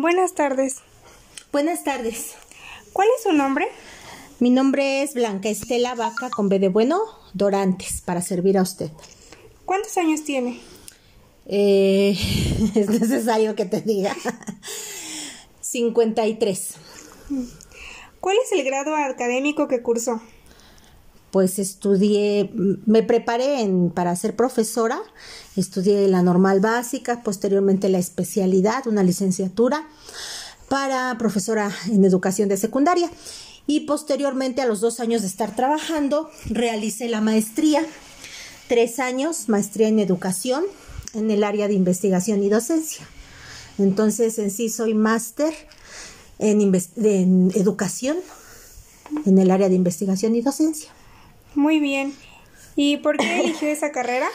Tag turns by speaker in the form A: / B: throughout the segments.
A: Buenas tardes.
B: Buenas tardes.
A: ¿Cuál es su nombre?
B: Mi nombre es Blanca Estela Vaca con B de Bueno Dorantes para servir a usted.
A: ¿Cuántos años tiene?
B: Eh, es necesario que te diga. 53.
A: ¿Cuál es el grado académico que cursó?
B: Pues estudié, me preparé para ser profesora, estudié la normal básica, posteriormente la especialidad, una licenciatura para profesora en educación de secundaria y posteriormente a los dos años de estar trabajando realicé la maestría, tres años, maestría en educación en el área de investigación y docencia. Entonces en sí soy máster en educación en el área de investigación y docencia.
A: Muy bien. ¿Y por qué eligió esa carrera?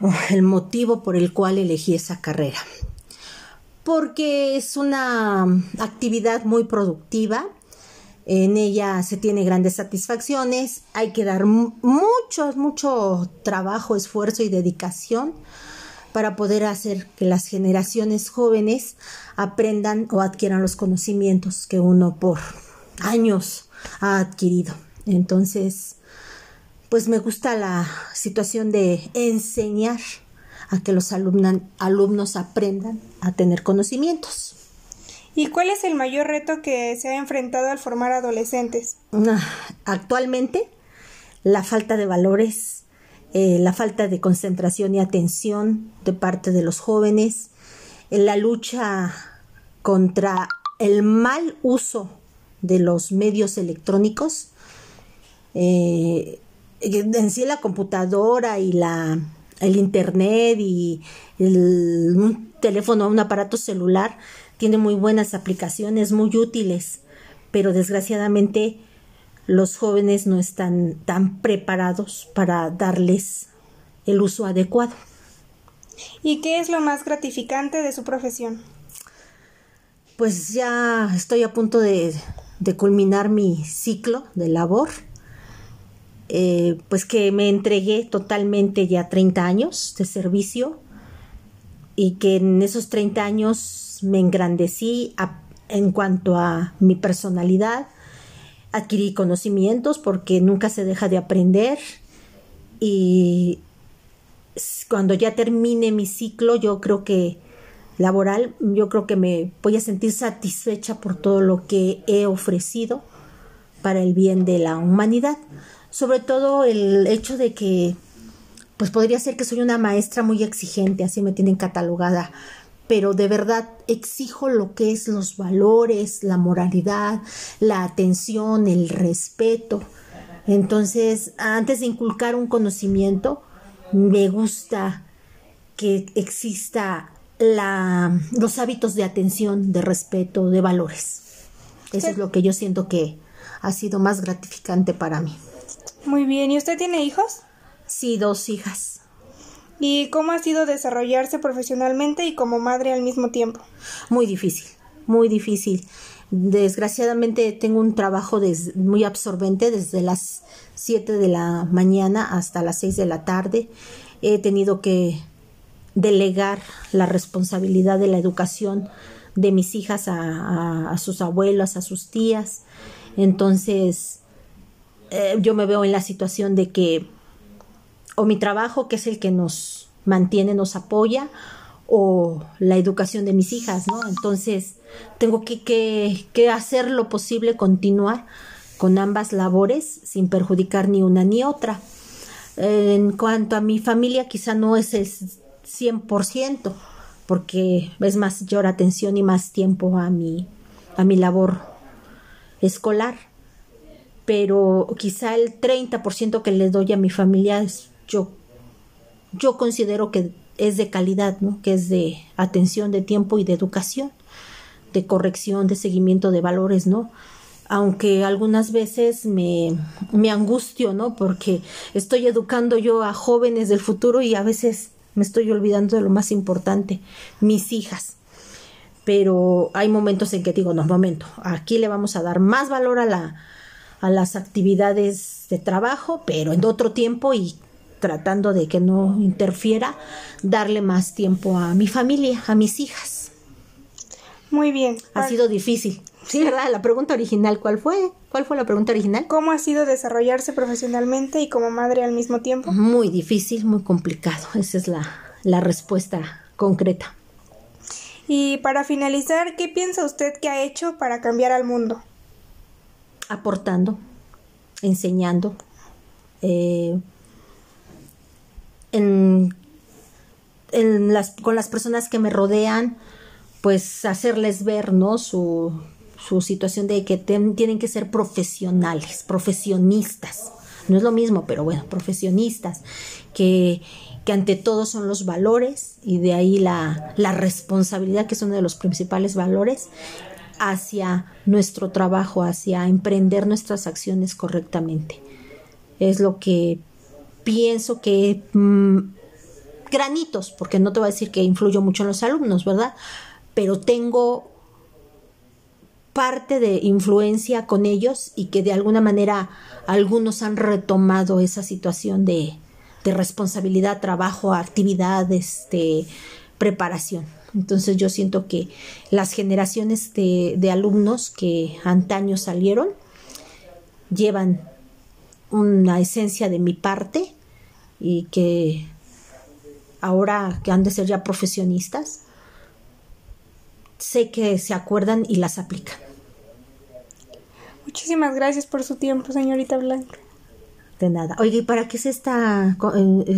B: Oh, el motivo por el cual elegí esa carrera. Porque es una actividad muy productiva. En ella se tiene grandes satisfacciones. Hay que dar mucho, mucho trabajo, esfuerzo y dedicación para poder hacer que las generaciones jóvenes aprendan o adquieran los conocimientos que uno por años ha adquirido. Entonces, pues me gusta la situación de enseñar a que los alumnos aprendan a tener conocimientos.
A: ¿Y cuál es el mayor reto que se ha enfrentado al formar adolescentes?
B: Actualmente, la falta de valores, eh, la falta de concentración y atención de parte de los jóvenes, la lucha contra el mal uso de los medios electrónicos, eh, en sí la computadora y la el internet y el, un teléfono, un aparato celular tiene muy buenas aplicaciones, muy útiles, pero desgraciadamente los jóvenes no están tan preparados para darles el uso adecuado.
A: ¿Y qué es lo más gratificante de su profesión?
B: Pues ya estoy a punto de, de culminar mi ciclo de labor eh, pues que me entregué totalmente ya 30 años de servicio y que en esos 30 años me engrandecí en cuanto a mi personalidad, adquirí conocimientos porque nunca se deja de aprender y cuando ya termine mi ciclo yo creo que laboral, yo creo que me voy a sentir satisfecha por todo lo que he ofrecido para el bien de la humanidad sobre todo el hecho de que pues podría ser que soy una maestra muy exigente, así me tienen catalogada, pero de verdad exijo lo que es los valores, la moralidad, la atención, el respeto. Entonces, antes de inculcar un conocimiento, me gusta que exista la, los hábitos de atención, de respeto, de valores. Eso es lo que yo siento que ha sido más gratificante para mí.
A: Muy bien, ¿y usted tiene hijos?
B: Sí, dos hijas.
A: ¿Y cómo ha sido desarrollarse profesionalmente y como madre al mismo tiempo?
B: Muy difícil, muy difícil. Desgraciadamente tengo un trabajo muy absorbente desde las 7 de la mañana hasta las 6 de la tarde. He tenido que delegar la responsabilidad de la educación de mis hijas a, a sus abuelas, a sus tías. Entonces, eh, yo me veo en la situación de que o mi trabajo, que es el que nos mantiene, nos apoya, o la educación de mis hijas, ¿no? Entonces, tengo que, que, hacer lo posible, continuar con ambas labores sin perjudicar ni una ni otra. En cuanto a mi familia, quizá no es el 100%, porque es más mayor atención y más tiempo a mi, a mi labor escolar pero quizá el 30% que le doy a mi familia es, yo, yo considero que es de calidad, ¿no? que es de atención, de tiempo y de educación, de corrección, de seguimiento de valores, ¿no? Aunque algunas veces me, me angustio, ¿no? Porque estoy educando yo a jóvenes del futuro y a veces me estoy olvidando de lo más importante, mis hijas. Pero hay momentos en que digo, no, momento, aquí le vamos a dar más valor a la, a las actividades de trabajo, pero en otro tiempo y tratando de que no interfiera, darle más tiempo a mi familia, a mis hijas.
A: Muy bien.
B: Ha sido difícil. Sí, ¿verdad? La pregunta original, ¿cuál fue? ¿Cuál fue la pregunta original?
A: ¿Cómo ha sido desarrollarse profesionalmente y como madre al mismo tiempo?
B: Muy difícil, muy complicado. Esa es la, la respuesta concreta.
A: Y para finalizar, ¿qué piensa usted que ha hecho para cambiar al mundo?
B: Aportando, enseñando, eh, en, con las personas que me rodean, pues hacerles ver, ¿no? Su, situación de que tienen que ser profesionales, profesionistas. No es lo mismo, pero bueno, profesionistas, que, ante todo son los valores y de ahí la responsabilidad, que es uno de los principales valores, hacia nuestro trabajo, hacia emprender nuestras acciones correctamente. Es lo que pienso que mmm, granitos, porque no te voy a decir que influyo mucho en los alumnos, ¿verdad? Pero tengo parte de influencia con ellos y que de alguna manera algunos han retomado esa situación de, de responsabilidad, trabajo, actividad, este, preparación. Entonces yo siento que las generaciones de, de alumnos que antaño salieron llevan una esencia de mi parte y que ahora que han de ser ya profesionistas, sé que se acuerdan y las aplican.
A: Muchísimas gracias por su tiempo, señorita Blanca.
B: De nada. Oye, ¿para qué es esta